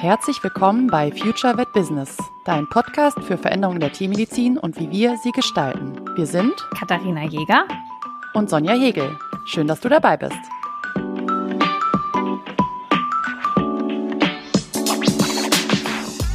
Herzlich willkommen bei Future Vet Business, dein Podcast für Veränderungen der Tiermedizin und wie wir sie gestalten. Wir sind Katharina Jäger und Sonja Hegel. Schön, dass du dabei bist.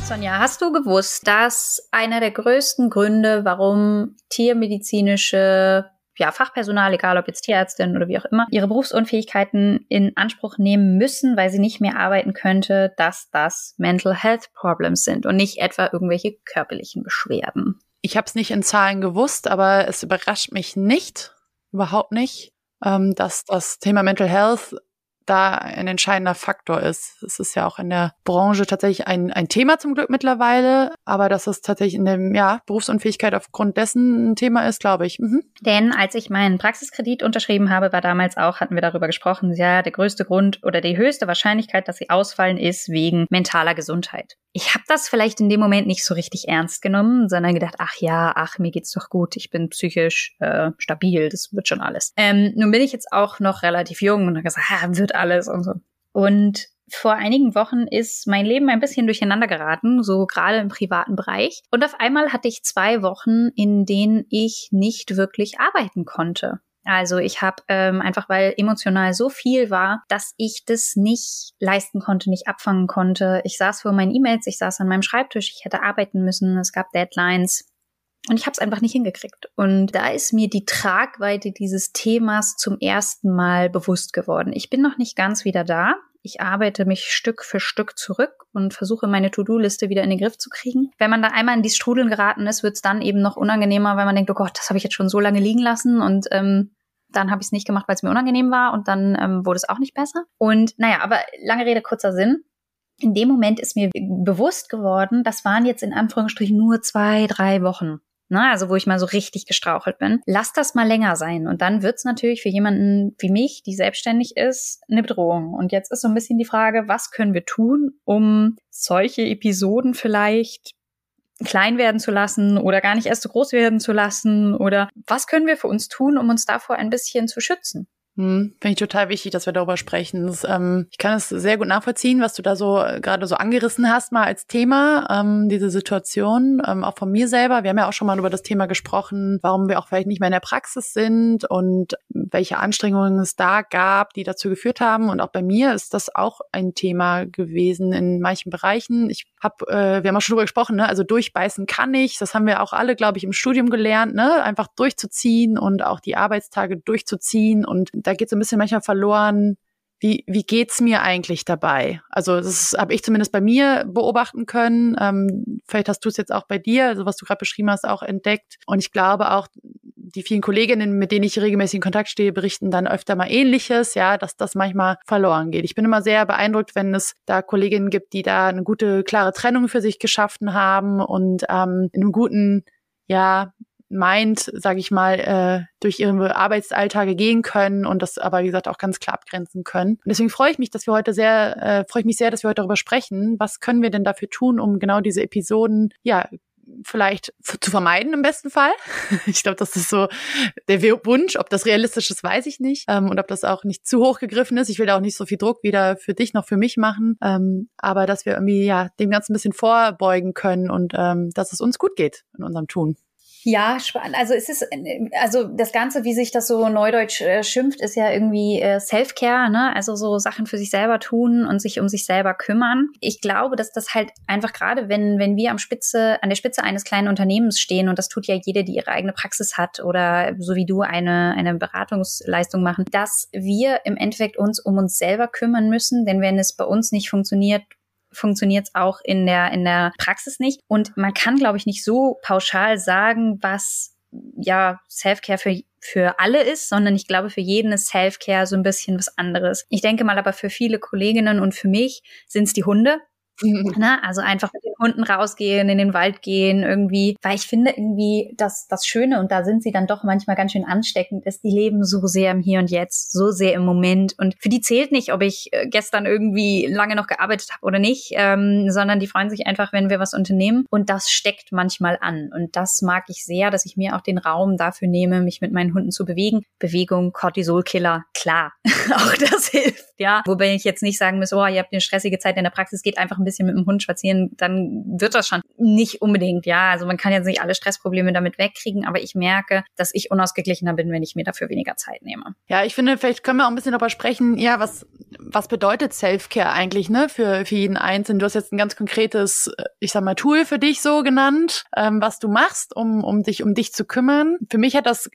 Sonja, hast du gewusst, dass einer der größten Gründe, warum tiermedizinische ja, Fachpersonal, egal ob jetzt Tierärztin oder wie auch immer, ihre Berufsunfähigkeiten in Anspruch nehmen müssen, weil sie nicht mehr arbeiten könnte, dass das Mental Health Problems sind und nicht etwa irgendwelche körperlichen Beschwerden. Ich habe es nicht in Zahlen gewusst, aber es überrascht mich nicht, überhaupt nicht, ähm, dass das Thema Mental Health da ein entscheidender Faktor ist. Es ist ja auch in der Branche tatsächlich ein, ein Thema zum Glück mittlerweile, aber dass es tatsächlich in dem ja, Berufsunfähigkeit aufgrund dessen ein Thema ist, glaube ich. Mhm. Denn als ich meinen Praxiskredit unterschrieben habe, war damals auch, hatten wir darüber gesprochen, ja, der größte Grund oder die höchste Wahrscheinlichkeit, dass sie ausfallen, ist wegen mentaler Gesundheit. Ich habe das vielleicht in dem Moment nicht so richtig ernst genommen, sondern gedacht, ach ja, ach, mir geht's doch gut, ich bin psychisch äh, stabil, das wird schon alles. Ähm, nun bin ich jetzt auch noch relativ jung und habe gesagt, ah, wird alles und so. Und vor einigen Wochen ist mein Leben ein bisschen durcheinander geraten, so gerade im privaten Bereich. Und auf einmal hatte ich zwei Wochen, in denen ich nicht wirklich arbeiten konnte. Also ich habe ähm, einfach, weil emotional so viel war, dass ich das nicht leisten konnte, nicht abfangen konnte. Ich saß vor meinen E-Mails, ich saß an meinem Schreibtisch, ich hätte arbeiten müssen, es gab Deadlines. Und ich habe es einfach nicht hingekriegt. Und da ist mir die Tragweite dieses Themas zum ersten Mal bewusst geworden. Ich bin noch nicht ganz wieder da. Ich arbeite mich Stück für Stück zurück und versuche meine To-Do-Liste wieder in den Griff zu kriegen. Wenn man da einmal in die Strudeln geraten ist, wird es dann eben noch unangenehmer, weil man denkt, oh Gott, das habe ich jetzt schon so lange liegen lassen und ähm, dann habe ich es nicht gemacht, weil es mir unangenehm war und dann ähm, wurde es auch nicht besser. Und naja, aber lange Rede, kurzer Sinn in dem Moment ist mir bewusst geworden, das waren jetzt in Anführungsstrichen nur zwei, drei Wochen ne, also wo ich mal so richtig gestrauchelt bin. Lass das mal länger sein. Und dann wird's natürlich für jemanden wie mich, die selbstständig ist, eine Bedrohung. Und jetzt ist so ein bisschen die Frage, was können wir tun, um solche Episoden vielleicht klein werden zu lassen oder gar nicht erst so groß werden zu lassen oder was können wir für uns tun, um uns davor ein bisschen zu schützen? Hm, Finde ich total wichtig, dass wir darüber sprechen. Das, ähm, ich kann es sehr gut nachvollziehen, was du da so äh, gerade so angerissen hast, mal als Thema, ähm, diese Situation, ähm, auch von mir selber. Wir haben ja auch schon mal über das Thema gesprochen, warum wir auch vielleicht nicht mehr in der Praxis sind und welche Anstrengungen es da gab, die dazu geführt haben. Und auch bei mir ist das auch ein Thema gewesen in manchen Bereichen. Ich habe, äh, wir haben auch schon darüber gesprochen, ne? also durchbeißen kann ich. Das haben wir auch alle, glaube ich, im Studium gelernt, ne? einfach durchzuziehen und auch die Arbeitstage durchzuziehen und da geht so ein bisschen manchmal verloren, wie, wie geht's mir eigentlich dabei? Also das habe ich zumindest bei mir beobachten können. Ähm, vielleicht hast du es jetzt auch bei dir, also was du gerade beschrieben hast, auch entdeckt. Und ich glaube auch, die vielen Kolleginnen, mit denen ich regelmäßig in Kontakt stehe, berichten dann öfter mal Ähnliches, ja, dass das manchmal verloren geht. Ich bin immer sehr beeindruckt, wenn es da Kolleginnen gibt, die da eine gute, klare Trennung für sich geschaffen haben und ähm, in einem guten ja, meint, sage ich mal, äh, durch ihre Arbeitsalltage gehen können und das aber, wie gesagt, auch ganz klar abgrenzen können. Und deswegen freue ich mich, dass wir heute sehr, äh, freue ich mich sehr, dass wir heute darüber sprechen. Was können wir denn dafür tun, um genau diese Episoden, ja, vielleicht zu vermeiden im besten Fall. Ich glaube, das ist so der Wunsch. Ob das realistisch ist, weiß ich nicht. Ähm, und ob das auch nicht zu hoch gegriffen ist. Ich will da auch nicht so viel Druck weder für dich noch für mich machen. Ähm, aber dass wir irgendwie ja dem Ganzen ein bisschen vorbeugen können und ähm, dass es uns gut geht in unserem Tun. Ja, spannend. Also es ist, also das Ganze, wie sich das so neudeutsch äh, schimpft, ist ja irgendwie äh, Self-Care, ne? Also so Sachen für sich selber tun und sich um sich selber kümmern. Ich glaube, dass das halt einfach gerade, wenn, wenn wir am Spitze, an der Spitze eines kleinen Unternehmens stehen, und das tut ja jede, die ihre eigene Praxis hat oder so wie du eine, eine Beratungsleistung machen, dass wir im Endeffekt uns um uns selber kümmern müssen, denn wenn es bei uns nicht funktioniert, funktioniert es auch in der, in der Praxis nicht. Und man kann, glaube ich, nicht so pauschal sagen, was ja Self-Care für, für alle ist, sondern ich glaube, für jeden ist Self-Care so ein bisschen was anderes. Ich denke mal aber für viele Kolleginnen und für mich sind es die Hunde. Ne? Also einfach mit den Hunden rausgehen, in den Wald gehen, irgendwie, weil ich finde irgendwie, dass das Schöne, und da sind sie dann doch manchmal ganz schön ansteckend, ist, die leben so sehr im Hier und Jetzt, so sehr im Moment. Und für die zählt nicht, ob ich äh, gestern irgendwie lange noch gearbeitet habe oder nicht, ähm, sondern die freuen sich einfach, wenn wir was unternehmen. Und das steckt manchmal an. Und das mag ich sehr, dass ich mir auch den Raum dafür nehme, mich mit meinen Hunden zu bewegen. Bewegung, Cortisolkiller, klar. auch das hilft, ja. Wobei ich jetzt nicht sagen muss, oh, ihr habt eine stressige Zeit in der Praxis, geht einfach ein bisschen mit dem Hund spazieren, dann wird das schon nicht unbedingt, ja. Also man kann jetzt nicht alle Stressprobleme damit wegkriegen, aber ich merke, dass ich unausgeglichener bin, wenn ich mir dafür weniger Zeit nehme. Ja, ich finde, vielleicht können wir auch ein bisschen darüber sprechen, ja, was, was bedeutet Self-Care eigentlich, ne, für, für jeden Einzelnen? Du hast jetzt ein ganz konkretes, ich sag mal, Tool für dich so genannt, ähm, was du machst, um, um dich um dich zu kümmern. Für mich hat das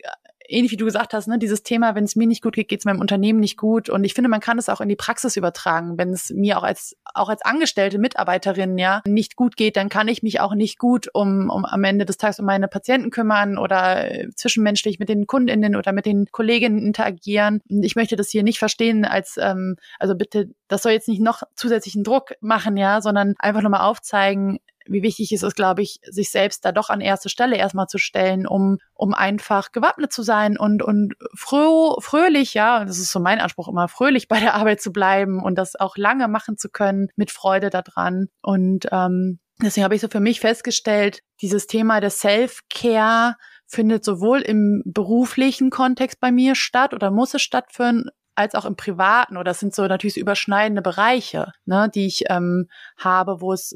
ähnlich wie du gesagt hast, ne, dieses Thema, wenn es mir nicht gut geht, geht es meinem Unternehmen nicht gut. Und ich finde, man kann es auch in die Praxis übertragen. Wenn es mir auch als auch als angestellte Mitarbeiterin ja nicht gut geht, dann kann ich mich auch nicht gut um, um am Ende des Tages um meine Patienten kümmern oder äh, zwischenmenschlich mit den Kundinnen oder mit den Kolleginnen interagieren. Ich möchte das hier nicht verstehen als ähm, also bitte, das soll jetzt nicht noch zusätzlichen Druck machen, ja, sondern einfach nochmal aufzeigen, wie wichtig ist es, glaube ich, sich selbst da doch an erste Stelle erstmal zu stellen, um, um einfach gewappnet zu sein und, und fröh, fröhlich, ja, das ist so mein Anspruch immer, fröhlich bei der Arbeit zu bleiben und das auch lange machen zu können, mit Freude daran. Und ähm, deswegen habe ich so für mich festgestellt, dieses Thema des Self-Care findet sowohl im beruflichen Kontext bei mir statt oder muss es stattfinden, als auch im privaten oder das sind so natürlich so überschneidende Bereiche, ne, die ich ähm, habe, wo es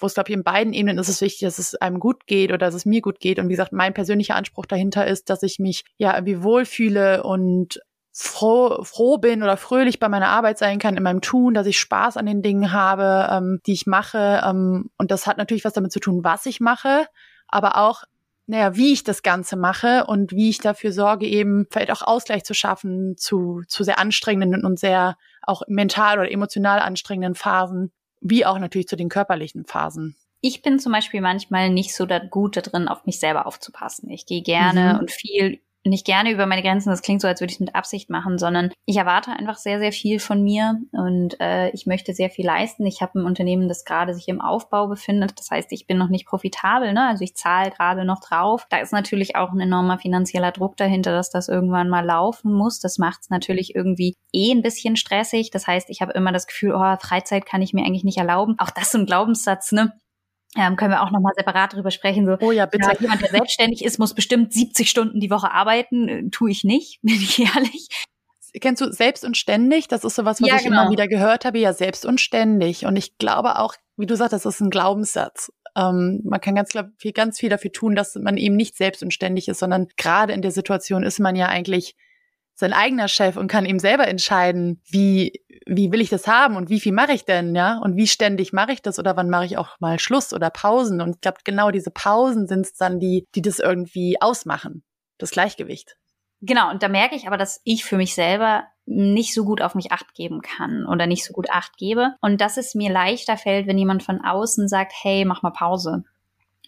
wo es, glaube ich, in beiden Ebenen ist es wichtig, dass es einem gut geht oder dass es mir gut geht. Und wie gesagt, mein persönlicher Anspruch dahinter ist, dass ich mich ja irgendwie wohlfühle und froh, froh bin oder fröhlich bei meiner Arbeit sein kann, in meinem Tun, dass ich Spaß an den Dingen habe, ähm, die ich mache. Ähm, und das hat natürlich was damit zu tun, was ich mache, aber auch naja, wie ich das Ganze mache und wie ich dafür sorge, eben vielleicht auch Ausgleich zu schaffen zu, zu sehr anstrengenden und sehr auch mental oder emotional anstrengenden Phasen wie auch natürlich zu den körperlichen Phasen. Ich bin zum Beispiel manchmal nicht so gut da drin, auf mich selber aufzupassen. Ich gehe gerne mhm. und viel nicht gerne über meine Grenzen, das klingt so, als würde ich es mit Absicht machen, sondern ich erwarte einfach sehr, sehr viel von mir und äh, ich möchte sehr viel leisten. Ich habe ein Unternehmen, das gerade sich im Aufbau befindet. Das heißt, ich bin noch nicht profitabel, ne? Also ich zahle gerade noch drauf. Da ist natürlich auch ein enormer finanzieller Druck dahinter, dass das irgendwann mal laufen muss. Das macht es natürlich irgendwie eh ein bisschen stressig. Das heißt, ich habe immer das Gefühl, oh, Freizeit kann ich mir eigentlich nicht erlauben. Auch das ist ein Glaubenssatz, ne? Ähm, können wir auch nochmal separat darüber sprechen. So, oh ja, bitte. Ja, jemand, der selbstständig ist, muss bestimmt 70 Stunden die Woche arbeiten. Äh, tue ich nicht, bin ich ehrlich. Kennst du selbst und ständig? Das ist so was, was ja, ich genau. immer wieder gehört habe. Ja, selbst und ständig. Und ich glaube auch, wie du sagst, das ist ein Glaubenssatz. Ähm, man kann ganz, viel, ganz viel dafür tun, dass man eben nicht selbst und ständig ist, sondern gerade in der Situation ist man ja eigentlich sein eigener Chef und kann eben selber entscheiden, wie, wie will ich das haben und wie viel mache ich denn, ja? Und wie ständig mache ich das oder wann mache ich auch mal Schluss oder Pausen? Und ich glaube, genau diese Pausen sind es dann, die, die das irgendwie ausmachen, das Gleichgewicht. Genau, und da merke ich aber, dass ich für mich selber nicht so gut auf mich acht geben kann oder nicht so gut acht gebe. Und dass es mir leichter fällt, wenn jemand von außen sagt, hey, mach mal Pause.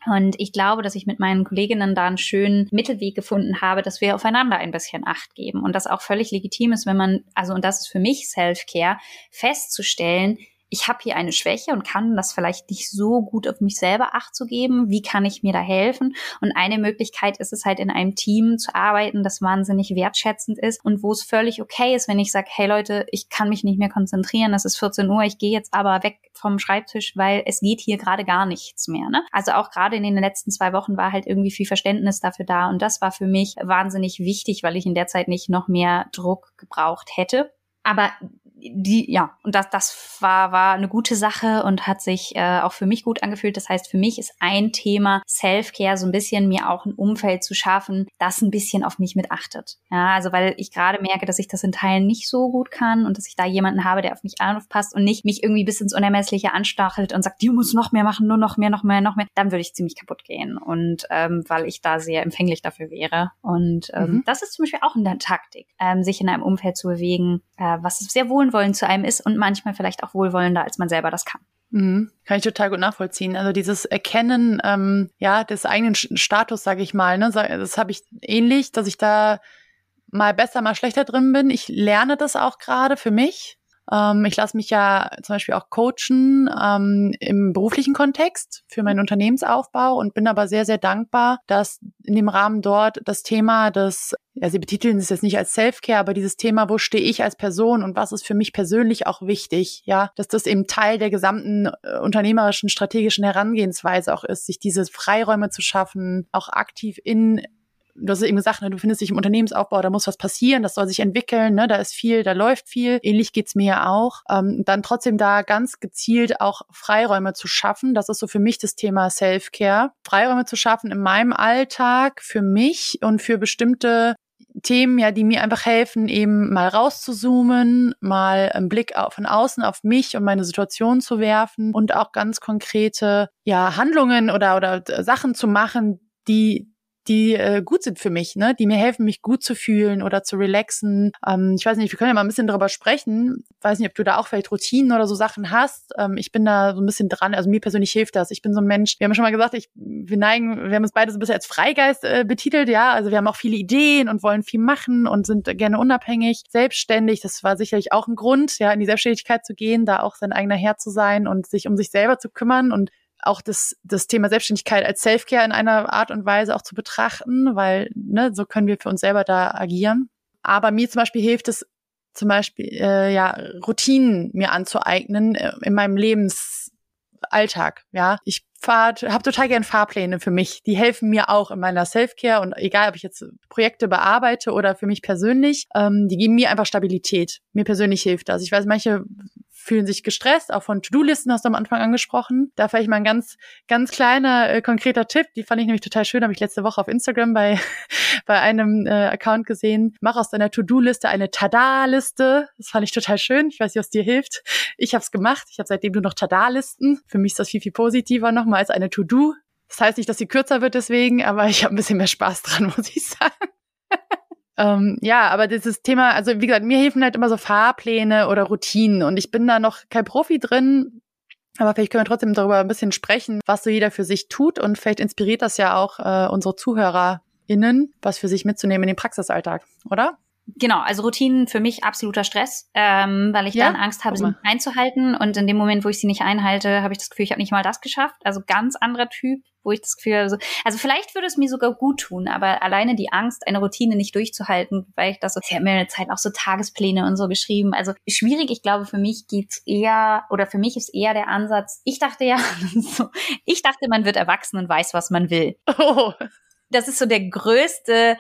Und ich glaube, dass ich mit meinen Kolleginnen da einen schönen Mittelweg gefunden habe, dass wir aufeinander ein bisschen Acht geben und das auch völlig legitim ist, wenn man, also und das ist für mich Self-Care, festzustellen, ich habe hier eine Schwäche und kann das vielleicht nicht so gut auf mich selber acht zu geben. Wie kann ich mir da helfen? Und eine Möglichkeit ist es halt in einem Team zu arbeiten, das wahnsinnig wertschätzend ist und wo es völlig okay ist, wenn ich sage, hey Leute, ich kann mich nicht mehr konzentrieren, es ist 14 Uhr, ich gehe jetzt aber weg vom Schreibtisch, weil es geht hier gerade gar nichts mehr. Ne? Also auch gerade in den letzten zwei Wochen war halt irgendwie viel Verständnis dafür da und das war für mich wahnsinnig wichtig, weil ich in der Zeit nicht noch mehr Druck gebraucht hätte. Aber die, ja, und das, das war, war eine gute Sache und hat sich äh, auch für mich gut angefühlt. Das heißt, für mich ist ein Thema Self-Care so ein bisschen mir auch ein Umfeld zu schaffen, das ein bisschen auf mich mit achtet. Ja, also weil ich gerade merke, dass ich das in Teilen nicht so gut kann und dass ich da jemanden habe, der auf mich aufpasst und nicht mich irgendwie bis ins Unermessliche anstachelt und sagt, du musst noch mehr machen, nur noch mehr, noch mehr, noch mehr, dann würde ich ziemlich kaputt gehen. Und ähm, weil ich da sehr empfänglich dafür wäre. Und ähm, mhm. das ist zum Beispiel auch eine Taktik, ähm, sich in einem Umfeld zu bewegen, äh, was sehr wohl wohlwollend zu einem ist und manchmal vielleicht auch wohlwollender, als man selber das kann. Mhm. Kann ich total gut nachvollziehen. Also dieses Erkennen ähm, ja des eigenen Status, sage ich mal, ne, das habe ich ähnlich, dass ich da mal besser, mal schlechter drin bin. Ich lerne das auch gerade für mich. Ähm, ich lasse mich ja zum Beispiel auch coachen ähm, im beruflichen Kontext für meinen Unternehmensaufbau und bin aber sehr, sehr dankbar, dass in dem Rahmen dort das Thema des ja, sie betiteln es jetzt nicht als Self-Care, aber dieses Thema, wo stehe ich als Person und was ist für mich persönlich auch wichtig, ja, dass das eben Teil der gesamten äh, unternehmerischen strategischen Herangehensweise auch ist, sich diese Freiräume zu schaffen, auch aktiv in du hast eben gesagt, ne, du findest dich im Unternehmensaufbau, da muss was passieren, das soll sich entwickeln, ne, da ist viel, da läuft viel. Ähnlich geht's mir ja auch. Ähm, dann trotzdem da ganz gezielt auch Freiräume zu schaffen. Das ist so für mich das Thema Self-Care. Freiräume zu schaffen in meinem Alltag für mich und für bestimmte Themen, ja, die mir einfach helfen, eben mal rauszuzoomen, mal einen Blick von außen auf mich und meine Situation zu werfen und auch ganz konkrete, ja, Handlungen oder, oder Sachen zu machen, die, die äh, gut sind für mich, ne, die mir helfen, mich gut zu fühlen oder zu relaxen. Ähm, ich weiß nicht, wir können ja mal ein bisschen darüber sprechen. Ich weiß nicht, ob du da auch vielleicht Routinen oder so Sachen hast. Ähm, ich bin da so ein bisschen dran. Also mir persönlich hilft das. Ich bin so ein Mensch. Wir haben schon mal gesagt, ich, wir neigen, wir haben uns beide so ein bisschen als Freigeist äh, betitelt, ja. Also wir haben auch viele Ideen und wollen viel machen und sind gerne unabhängig, selbstständig. Das war sicherlich auch ein Grund, ja, in die Selbstständigkeit zu gehen, da auch sein eigener Herr zu sein und sich um sich selber zu kümmern und auch das, das Thema Selbstständigkeit als Selfcare in einer Art und Weise auch zu betrachten, weil ne, so können wir für uns selber da agieren. Aber mir zum Beispiel hilft es, zum Beispiel äh, ja Routinen mir anzueignen äh, in meinem Lebensalltag. Ja, ich habe total gern Fahrpläne für mich. Die helfen mir auch in meiner Selfcare und egal, ob ich jetzt Projekte bearbeite oder für mich persönlich, ähm, die geben mir einfach Stabilität. Mir persönlich hilft das. Ich weiß, manche fühlen sich gestresst, auch von To-Do-Listen hast du am Anfang angesprochen. Da vielleicht mal ein ganz, ganz kleiner, äh, konkreter Tipp, die fand ich nämlich total schön, habe ich letzte Woche auf Instagram bei, bei einem äh, Account gesehen. Mach aus deiner To-Do-Liste eine Tada-Liste. Das fand ich total schön. Ich weiß nicht, was dir hilft. Ich habe es gemacht. Ich habe seitdem nur noch Tada-Listen. Für mich ist das viel, viel positiver nochmal als eine To-Do. Das heißt nicht, dass sie kürzer wird deswegen, aber ich habe ein bisschen mehr Spaß dran, muss ich sagen. Ähm, ja, aber dieses Thema, also wie gesagt, mir helfen halt immer so Fahrpläne oder Routinen und ich bin da noch kein Profi drin. Aber vielleicht können wir trotzdem darüber ein bisschen sprechen, was so jeder für sich tut und vielleicht inspiriert das ja auch äh, unsere ZuhörerInnen, was für sich mitzunehmen in den Praxisalltag, oder? Genau, also Routinen für mich absoluter Stress, ähm, weil ich ja? dann Angst habe, sie einzuhalten. Und in dem Moment, wo ich sie nicht einhalte, habe ich das Gefühl, ich habe nicht mal das geschafft. Also ganz anderer Typ, wo ich das Gefühl habe, so, also vielleicht würde es mir sogar gut tun, aber alleine die Angst, eine Routine nicht durchzuhalten, weil ich das so, ich habe mir eine Zeit auch so Tagespläne und so geschrieben. Also schwierig, ich glaube, für mich geht's eher, oder für mich ist eher der Ansatz, ich dachte ja, so, ich dachte, man wird erwachsen und weiß, was man will. Oh das ist so der größte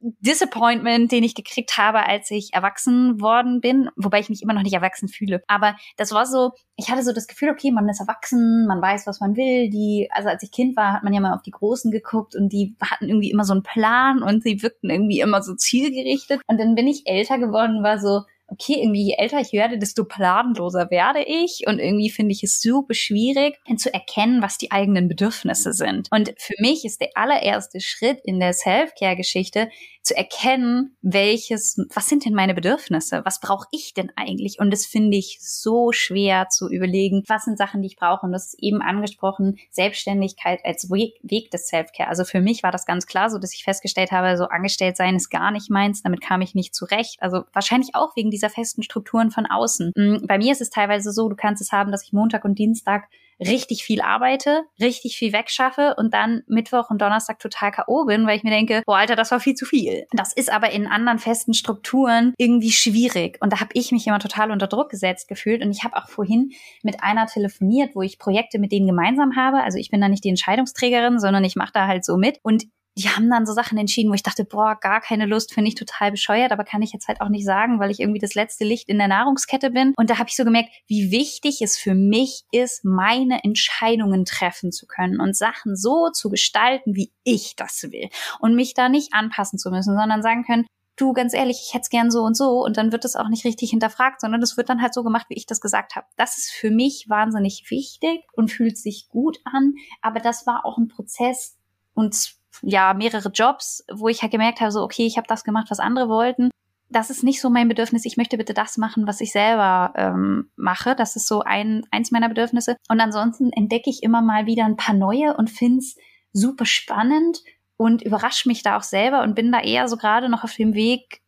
Disappointment, den ich gekriegt habe, als ich erwachsen worden bin, wobei ich mich immer noch nicht erwachsen fühle. Aber das war so, ich hatte so das Gefühl, okay, man ist erwachsen, man weiß, was man will. Die, also als ich Kind war, hat man ja mal auf die Großen geguckt und die hatten irgendwie immer so einen Plan und sie wirkten irgendwie immer so zielgerichtet. Und dann bin ich älter geworden, war so, okay, irgendwie je älter ich werde, desto planloser werde ich und irgendwie finde ich es super schwierig zu erkennen, was die eigenen Bedürfnisse sind. Und für mich ist der allererste Schritt in der Self-Care-Geschichte zu erkennen, welches, was sind denn meine Bedürfnisse? Was brauche ich denn eigentlich? Und das finde ich so schwer zu überlegen, was sind Sachen, die ich brauche. Und das ist eben angesprochen, Selbstständigkeit als Weg, Weg des Self-Care. Also für mich war das ganz klar so, dass ich festgestellt habe, so angestellt sein ist gar nicht meins. Damit kam ich nicht zurecht. Also wahrscheinlich auch wegen dieser festen Strukturen von außen. Mm, bei mir ist es teilweise so, du kannst es haben, dass ich Montag und Dienstag richtig viel arbeite, richtig viel wegschaffe und dann Mittwoch und Donnerstag total K.O. bin, weil ich mir denke, boah, Alter, das war viel zu viel. Das ist aber in anderen festen Strukturen irgendwie schwierig. Und da habe ich mich immer total unter Druck gesetzt gefühlt. Und ich habe auch vorhin mit einer telefoniert, wo ich Projekte mit denen gemeinsam habe. Also ich bin da nicht die Entscheidungsträgerin, sondern ich mache da halt so mit. Und die haben dann so Sachen entschieden, wo ich dachte, boah, gar keine Lust, finde ich total bescheuert, aber kann ich jetzt halt auch nicht sagen, weil ich irgendwie das letzte Licht in der Nahrungskette bin. Und da habe ich so gemerkt, wie wichtig es für mich ist, meine Entscheidungen treffen zu können und Sachen so zu gestalten, wie ich das will. Und mich da nicht anpassen zu müssen, sondern sagen können, du, ganz ehrlich, ich hätte es gern so und so und dann wird es auch nicht richtig hinterfragt, sondern es wird dann halt so gemacht, wie ich das gesagt habe. Das ist für mich wahnsinnig wichtig und fühlt sich gut an, aber das war auch ein Prozess und ja mehrere Jobs, wo ich halt gemerkt habe, so okay, ich habe das gemacht, was andere wollten. Das ist nicht so mein Bedürfnis. Ich möchte bitte das machen, was ich selber ähm, mache. Das ist so ein eins meiner Bedürfnisse. Und ansonsten entdecke ich immer mal wieder ein paar neue und find's super spannend und überrasche mich da auch selber und bin da eher so gerade noch auf dem Weg,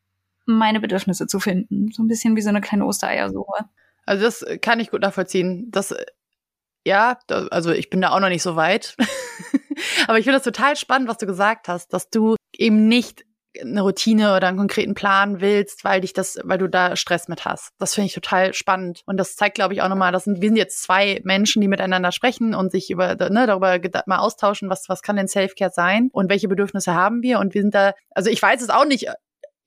meine Bedürfnisse zu finden. So ein bisschen wie so eine kleine Ostereiersuche. Also das kann ich gut nachvollziehen. Das, ja, also ich bin da auch noch nicht so weit. Aber ich finde das total spannend, was du gesagt hast, dass du eben nicht eine Routine oder einen konkreten Plan willst, weil dich das, weil du da Stress mit hast. Das finde ich total spannend. Und das zeigt, glaube ich, auch nochmal, dass wir sind jetzt zwei Menschen, die miteinander sprechen und sich über, ne, darüber mal austauschen, was, was kann denn Selfcare sein und welche Bedürfnisse haben wir. Und wir sind da, also ich weiß es auch nicht,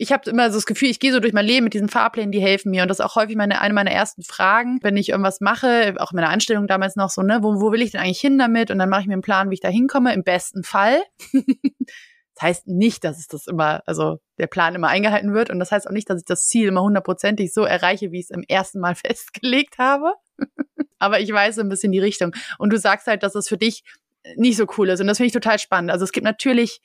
ich habe immer so das Gefühl, ich gehe so durch mein Leben mit diesen Fahrplänen, die helfen mir. Und das ist auch häufig meine, eine meiner ersten Fragen, wenn ich irgendwas mache, auch in meiner Anstellung damals noch so, ne, wo, wo will ich denn eigentlich hin damit? Und dann mache ich mir einen Plan, wie ich da hinkomme, im besten Fall. Das heißt nicht, dass es das immer, also der Plan immer eingehalten wird. Und das heißt auch nicht, dass ich das Ziel immer hundertprozentig so erreiche, wie ich es im ersten Mal festgelegt habe. Aber ich weiß ein bisschen die Richtung. Und du sagst halt, dass das für dich nicht so cool ist. Und das finde ich total spannend. Also es gibt natürlich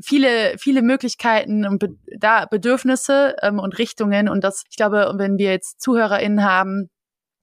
viele, viele Möglichkeiten und Be da Bedürfnisse ähm, und Richtungen. Und das, ich glaube, wenn wir jetzt ZuhörerInnen haben,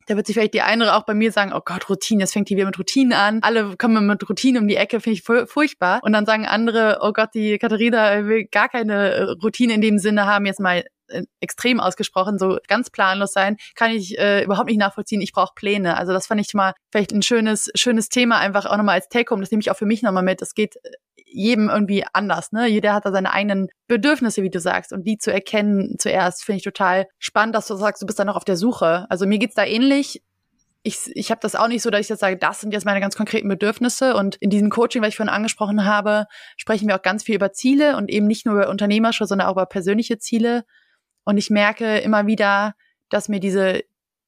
da wird sich vielleicht die eine auch bei mir sagen, oh Gott, Routine, jetzt fängt die wieder mit Routinen an. Alle kommen mit Routine um die Ecke, finde ich furchtbar. Und dann sagen andere, oh Gott, die Katharina will gar keine äh, Routine in dem Sinne haben, jetzt mal äh, extrem ausgesprochen, so ganz planlos sein, kann ich äh, überhaupt nicht nachvollziehen. Ich brauche Pläne. Also das fand ich mal vielleicht ein schönes, schönes Thema, einfach auch nochmal als Take-Home. Das nehme ich auch für mich nochmal mit. Es geht äh, jedem irgendwie anders, ne? Jeder hat da seine eigenen Bedürfnisse, wie du sagst, und die zu erkennen zuerst finde ich total spannend, dass du sagst, du bist da noch auf der Suche. Also mir geht's da ähnlich. Ich, ich habe das auch nicht so, dass ich jetzt sage, das sind jetzt meine ganz konkreten Bedürfnisse. Und in diesem Coaching, was ich vorhin angesprochen habe, sprechen wir auch ganz viel über Ziele und eben nicht nur über unternehmerische, sondern auch über persönliche Ziele. Und ich merke immer wieder, dass mir diese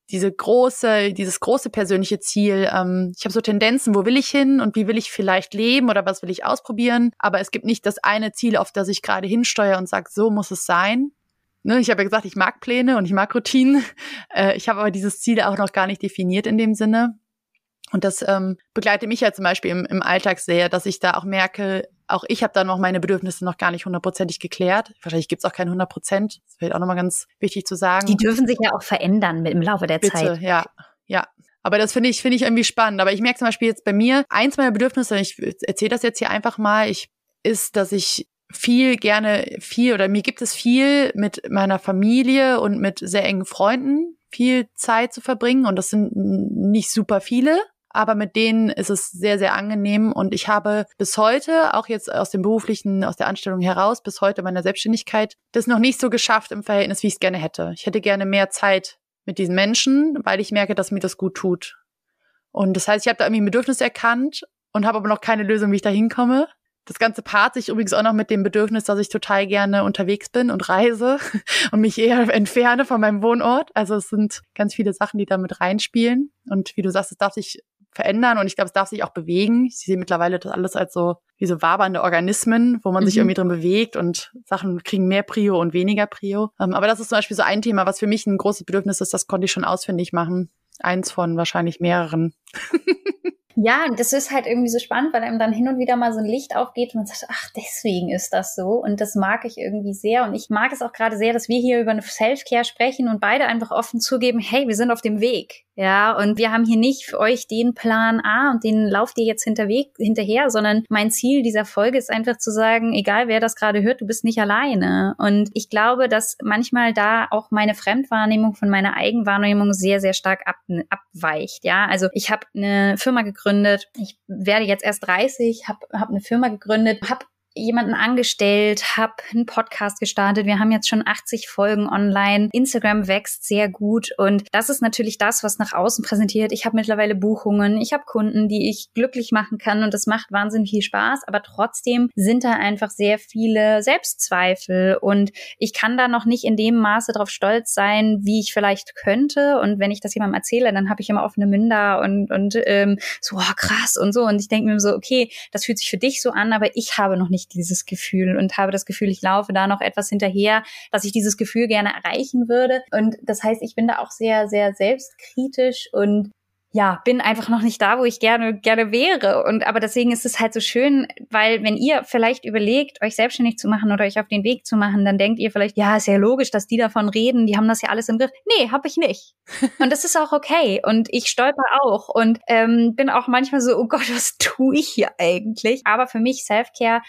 diese große, dieses große persönliche Ziel. Ähm, ich habe so Tendenzen, wo will ich hin und wie will ich vielleicht leben oder was will ich ausprobieren. Aber es gibt nicht das eine Ziel, auf das ich gerade hinsteuere und sage, so muss es sein. Ne, ich habe ja gesagt, ich mag Pläne und ich mag Routinen. Äh, ich habe aber dieses Ziel auch noch gar nicht definiert in dem Sinne. Und das ähm, begleitet mich ja zum Beispiel im, im Alltag sehr, dass ich da auch merke, auch ich habe da noch meine Bedürfnisse noch gar nicht hundertprozentig geklärt. Wahrscheinlich gibt's auch kein hundert Prozent. Das wäre auch nochmal ganz wichtig zu sagen. Die dürfen sich ja auch verändern im Laufe der Bitte, Zeit. Ja, ja. Aber das finde ich, finde ich irgendwie spannend. Aber ich merke zum Beispiel jetzt bei mir, eins meiner Bedürfnisse, ich erzähle das jetzt hier einfach mal, ich, ist, dass ich viel gerne viel oder mir gibt es viel mit meiner Familie und mit sehr engen Freunden viel Zeit zu verbringen und das sind nicht super viele, aber mit denen ist es sehr, sehr angenehm und ich habe bis heute, auch jetzt aus dem beruflichen, aus der Anstellung heraus, bis heute meiner Selbstständigkeit, das noch nicht so geschafft im Verhältnis, wie ich es gerne hätte. Ich hätte gerne mehr Zeit mit diesen Menschen, weil ich merke, dass mir das gut tut. Und das heißt, ich habe da irgendwie ein Bedürfnis erkannt und habe aber noch keine Lösung, wie ich da hinkomme. Das Ganze paart sich übrigens auch noch mit dem Bedürfnis, dass ich total gerne unterwegs bin und reise und mich eher entferne von meinem Wohnort. Also es sind ganz viele Sachen, die da mit reinspielen. Und wie du sagst, es darf sich verändern und ich glaube, es darf sich auch bewegen. Ich sehe mittlerweile das alles als so wie so wabernde Organismen, wo man mhm. sich irgendwie drin bewegt und Sachen kriegen mehr Prio und weniger Prio. Ähm, aber das ist zum Beispiel so ein Thema, was für mich ein großes Bedürfnis ist, das konnte ich schon ausfindig machen. Eins von wahrscheinlich mehreren. Ja, das ist halt irgendwie so spannend, weil einem dann hin und wieder mal so ein Licht aufgeht und man sagt, ach, deswegen ist das so. Und das mag ich irgendwie sehr. Und ich mag es auch gerade sehr, dass wir hier über eine Self-Care sprechen und beide einfach offen zugeben, hey, wir sind auf dem Weg. Ja, und wir haben hier nicht für euch den Plan A und den lauft ihr jetzt hinterweg, hinterher, sondern mein Ziel dieser Folge ist einfach zu sagen, egal wer das gerade hört, du bist nicht alleine. Und ich glaube, dass manchmal da auch meine Fremdwahrnehmung von meiner Eigenwahrnehmung sehr, sehr stark ab, abweicht. Ja, also ich habe eine Firma gegründet, ich werde jetzt erst 30, habe hab eine Firma gegründet, habe jemanden angestellt, habe einen Podcast gestartet. Wir haben jetzt schon 80 Folgen online. Instagram wächst sehr gut und das ist natürlich das, was nach außen präsentiert. Ich habe mittlerweile Buchungen, ich habe Kunden, die ich glücklich machen kann und das macht wahnsinnig viel Spaß, aber trotzdem sind da einfach sehr viele Selbstzweifel und ich kann da noch nicht in dem Maße drauf stolz sein, wie ich vielleicht könnte und wenn ich das jemandem erzähle, dann habe ich immer offene Münder und und ähm, so oh, krass und so und ich denke mir so, okay, das fühlt sich für dich so an, aber ich habe noch nicht nicht dieses Gefühl und habe das Gefühl, ich laufe da noch etwas hinterher, dass ich dieses Gefühl gerne erreichen würde. Und das heißt, ich bin da auch sehr, sehr selbstkritisch und ja, bin einfach noch nicht da, wo ich gerne gerne wäre und aber deswegen ist es halt so schön, weil wenn ihr vielleicht überlegt, euch selbstständig zu machen oder euch auf den Weg zu machen, dann denkt ihr vielleicht, ja, ist ja logisch, dass die davon reden, die haben das ja alles im Griff. Nee, habe ich nicht. und das ist auch okay und ich stolper auch und ähm, bin auch manchmal so, oh Gott, was tue ich hier eigentlich? Aber für mich Selfcare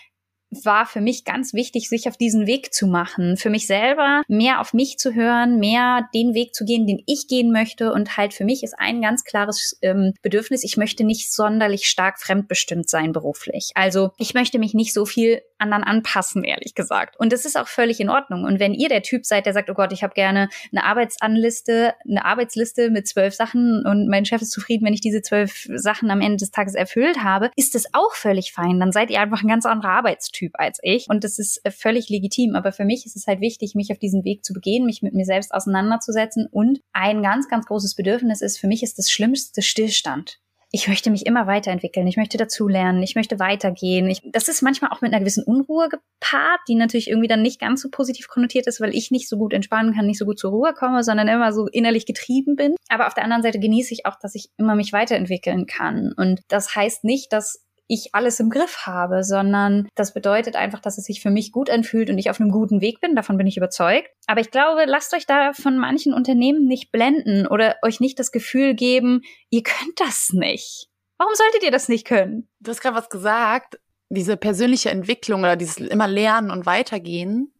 war für mich ganz wichtig, sich auf diesen Weg zu machen. Für mich selber mehr auf mich zu hören, mehr den Weg zu gehen, den ich gehen möchte. Und halt für mich ist ein ganz klares ähm, Bedürfnis, ich möchte nicht sonderlich stark fremdbestimmt sein beruflich. Also ich möchte mich nicht so viel anderen anpassen, ehrlich gesagt. Und das ist auch völlig in Ordnung. Und wenn ihr der Typ seid, der sagt, oh Gott, ich habe gerne eine Arbeitsanliste, eine Arbeitsliste mit zwölf Sachen und mein Chef ist zufrieden, wenn ich diese zwölf Sachen am Ende des Tages erfüllt habe, ist das auch völlig fein. Dann seid ihr einfach ein ganz anderer Arbeitstyp als ich. Und das ist äh, völlig legitim. Aber für mich ist es halt wichtig, mich auf diesen Weg zu begehen, mich mit mir selbst auseinanderzusetzen. Und ein ganz, ganz großes Bedürfnis ist, für mich ist das Schlimmste Stillstand ich möchte mich immer weiterentwickeln, ich möchte dazulernen, ich möchte weitergehen. Ich, das ist manchmal auch mit einer gewissen Unruhe gepaart, die natürlich irgendwie dann nicht ganz so positiv konnotiert ist, weil ich nicht so gut entspannen kann, nicht so gut zur Ruhe komme, sondern immer so innerlich getrieben bin. Aber auf der anderen Seite genieße ich auch, dass ich immer mich weiterentwickeln kann. Und das heißt nicht, dass ich alles im Griff habe, sondern das bedeutet einfach, dass es sich für mich gut anfühlt und ich auf einem guten Weg bin. Davon bin ich überzeugt. Aber ich glaube, lasst euch da von manchen Unternehmen nicht blenden oder euch nicht das Gefühl geben, ihr könnt das nicht. Warum solltet ihr das nicht können? Du hast gerade was gesagt. Diese persönliche Entwicklung oder dieses immer Lernen und Weitergehen.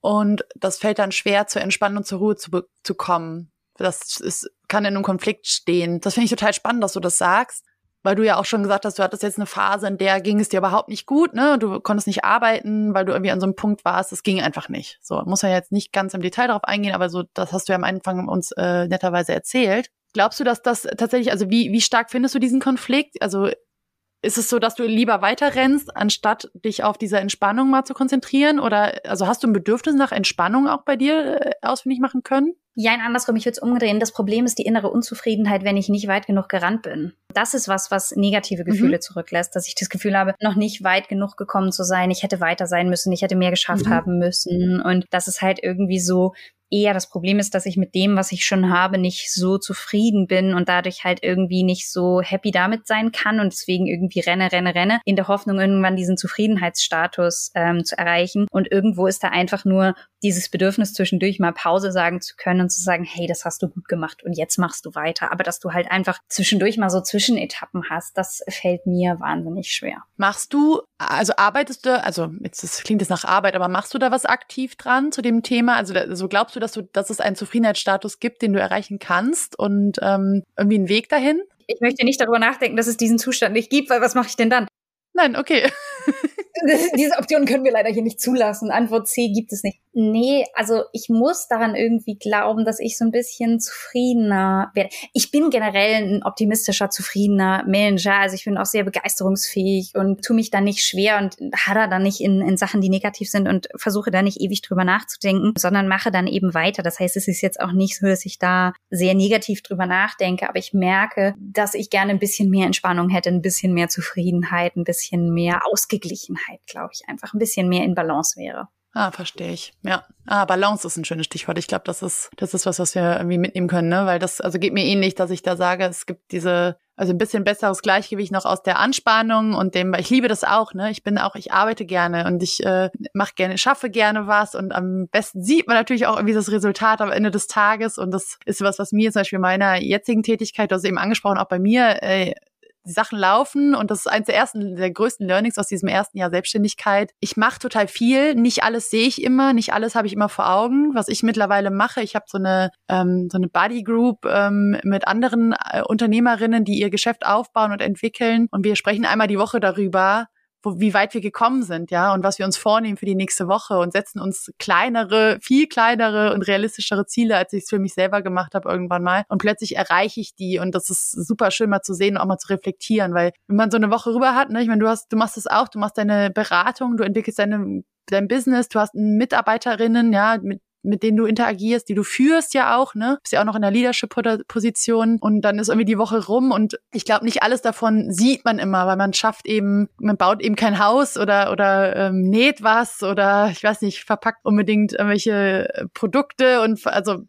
Und das fällt dann schwer, zur Entspannung und zur Ruhe zu, zu kommen. Das ist, kann in einem Konflikt stehen. Das finde ich total spannend, dass du das sagst weil du ja auch schon gesagt hast, du hattest jetzt eine Phase, in der ging es dir überhaupt nicht gut, ne? Du konntest nicht arbeiten, weil du irgendwie an so einem Punkt warst, es ging einfach nicht. So, muss ja jetzt nicht ganz im Detail darauf eingehen, aber so, das hast du ja am Anfang uns äh, netterweise erzählt. Glaubst du, dass das tatsächlich, also wie, wie stark findest du diesen Konflikt? Also ist es so, dass du lieber weiter rennst, anstatt dich auf diese Entspannung mal zu konzentrieren? Oder also hast du ein Bedürfnis nach Entspannung auch bei dir äh, ausfindig machen können? Ja, andersrum, ich würde es umdrehen. Das Problem ist die innere Unzufriedenheit, wenn ich nicht weit genug gerannt bin. Das ist was, was negative Gefühle mhm. zurücklässt, dass ich das Gefühl habe, noch nicht weit genug gekommen zu sein. Ich hätte weiter sein müssen, ich hätte mehr geschafft mhm. haben müssen. Und das ist halt irgendwie so, eher das Problem ist, dass ich mit dem, was ich schon habe, nicht so zufrieden bin und dadurch halt irgendwie nicht so happy damit sein kann und deswegen irgendwie renne, renne, renne, in der Hoffnung, irgendwann diesen Zufriedenheitsstatus ähm, zu erreichen. Und irgendwo ist da einfach nur dieses Bedürfnis zwischendurch mal Pause sagen zu können und zu sagen, hey, das hast du gut gemacht und jetzt machst du weiter. Aber dass du halt einfach zwischendurch mal so Zwischenetappen hast, das fällt mir wahnsinnig schwer. Machst du, also arbeitest du, also jetzt das klingt jetzt nach Arbeit, aber machst du da was aktiv dran zu dem Thema? Also, also glaubst du, dass du, dass es einen Zufriedenheitsstatus gibt, den du erreichen kannst und ähm, irgendwie einen Weg dahin? Ich möchte nicht darüber nachdenken, dass es diesen Zustand nicht gibt, weil was mache ich denn dann? Nein, okay. Diese Option können wir leider hier nicht zulassen. Antwort C gibt es nicht. Nee, also ich muss daran irgendwie glauben, dass ich so ein bisschen zufriedener werde. Ich bin generell ein optimistischer, zufriedener Mensch. Also ich bin auch sehr begeisterungsfähig und tue mich da nicht schwer und hadder da nicht in, in Sachen, die negativ sind und versuche da nicht ewig drüber nachzudenken, sondern mache dann eben weiter. Das heißt, es ist jetzt auch nicht so, dass ich da sehr negativ drüber nachdenke, aber ich merke, dass ich gerne ein bisschen mehr Entspannung hätte, ein bisschen mehr Zufriedenheit, ein bisschen mehr Ausgeglichenheit, glaube ich, einfach ein bisschen mehr in Balance wäre. Ah, verstehe ich. Ja. Ah, Balance ist ein schönes Stichwort. Ich glaube, das ist, das ist was, was wir irgendwie mitnehmen können, ne? Weil das, also geht mir ähnlich, dass ich da sage, es gibt diese, also ein bisschen besseres Gleichgewicht noch aus der Anspannung und dem, ich liebe das auch, ne? Ich bin auch, ich arbeite gerne und ich äh, mache gerne, schaffe gerne was und am besten sieht man natürlich auch irgendwie das Resultat am Ende des Tages und das ist was, was mir zum Beispiel meiner jetzigen Tätigkeit, hast eben angesprochen, auch bei mir, äh, die Sachen laufen und das ist eines der ersten, der größten Learnings aus diesem ersten Jahr Selbstständigkeit. Ich mache total viel, nicht alles sehe ich immer, nicht alles habe ich immer vor Augen. Was ich mittlerweile mache, ich habe so eine ähm, so eine Buddy Group ähm, mit anderen äh, Unternehmerinnen, die ihr Geschäft aufbauen und entwickeln und wir sprechen einmal die Woche darüber, wo, wie weit wir gekommen sind, ja, und was wir uns vornehmen für die nächste Woche und setzen uns kleinere, viel kleinere und realistischere Ziele, als ich es für mich selber gemacht habe irgendwann mal. Und plötzlich erreiche ich die und das ist super schön mal zu sehen und auch mal zu reflektieren, weil wenn man so eine Woche rüber hat, ne, ich meine, du hast, du machst es auch, du machst deine Beratung, du entwickelst deine dein Business, du hast Mitarbeiterinnen, ja, mit mit denen du interagierst, die du führst ja auch, ne? Bist ja auch noch in der Leadership-Position und dann ist irgendwie die Woche rum und ich glaube, nicht alles davon sieht man immer, weil man schafft eben, man baut eben kein Haus oder oder ähm, näht was oder ich weiß nicht, verpackt unbedingt irgendwelche Produkte und also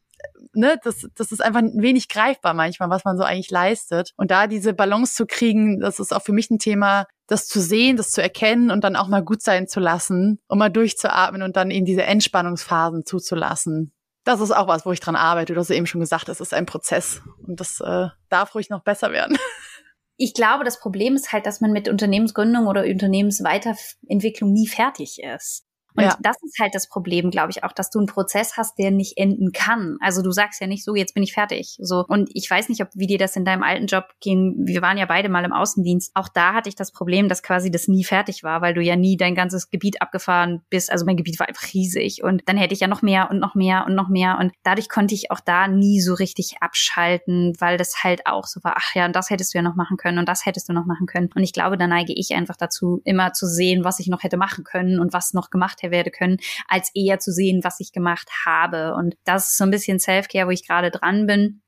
ne, das, das ist einfach wenig greifbar manchmal, was man so eigentlich leistet. Und da diese Balance zu kriegen, das ist auch für mich ein Thema, das zu sehen, das zu erkennen und dann auch mal gut sein zu lassen, um mal durchzuatmen und dann in diese Entspannungsphasen zuzulassen. Das ist auch was, wo ich dran arbeite. Du hast eben schon gesagt, es ist ein Prozess und das äh, darf ruhig noch besser werden. ich glaube, das Problem ist halt, dass man mit Unternehmensgründung oder Unternehmensweiterentwicklung nie fertig ist. Und ja. das ist halt das Problem, glaube ich, auch, dass du einen Prozess hast, der nicht enden kann. Also du sagst ja nicht so, jetzt bin ich fertig. So. Und ich weiß nicht, ob, wie dir das in deinem alten Job ging. Wir waren ja beide mal im Außendienst. Auch da hatte ich das Problem, dass quasi das nie fertig war, weil du ja nie dein ganzes Gebiet abgefahren bist. Also mein Gebiet war einfach riesig. Und dann hätte ich ja noch mehr und noch mehr und noch mehr. Und dadurch konnte ich auch da nie so richtig abschalten, weil das halt auch so war, ach ja, und das hättest du ja noch machen können und das hättest du noch machen können. Und ich glaube, da neige ich einfach dazu, immer zu sehen, was ich noch hätte machen können und was noch gemacht werde können, als eher zu sehen, was ich gemacht habe. Und das ist so ein bisschen Self-Care, wo ich gerade dran bin